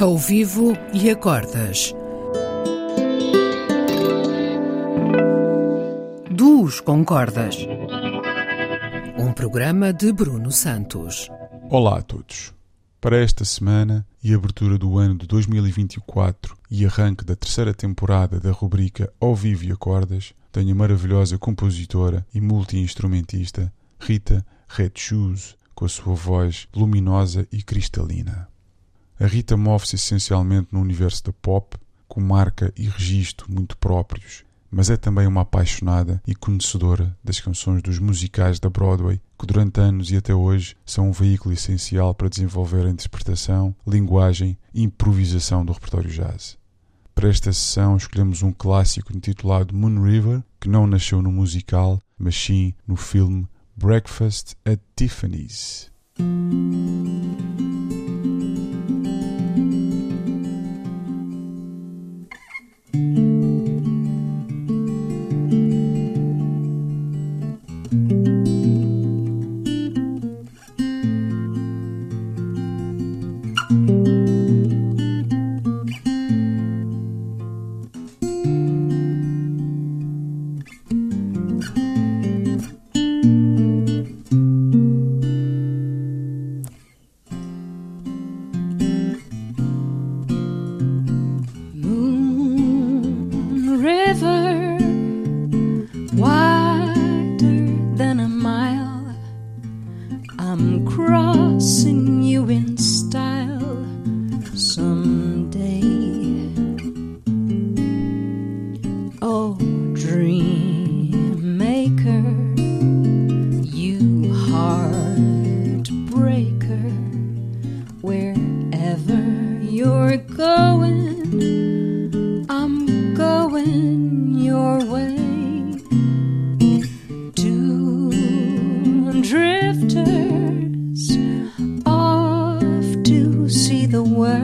Ao vivo e a cordas. Duos com cordas. Um programa de Bruno Santos. Olá a todos. Para esta semana e abertura do ano de 2024 e arranque da terceira temporada da rubrica Ao Vivo e a Cordas, tenho a maravilhosa compositora e multi-instrumentista Rita Red Shoes, com a sua voz luminosa e cristalina. A Rita move-se essencialmente no universo da pop, com marca e registro muito próprios, mas é também uma apaixonada e conhecedora das canções dos musicais da Broadway, que durante anos e até hoje são um veículo essencial para desenvolver a interpretação, linguagem e improvisação do repertório jazz. Para esta sessão escolhemos um clássico intitulado Moon River, que não nasceu no musical, mas sim no filme Breakfast at Tiffany's. Than a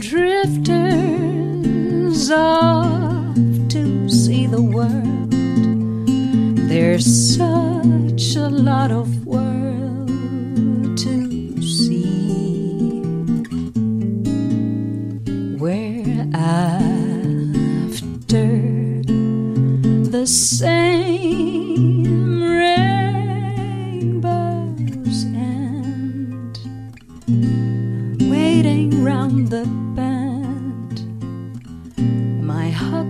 drifters off to see the world. There's such a lot of same rainbows and waiting round the bend. My huckleberry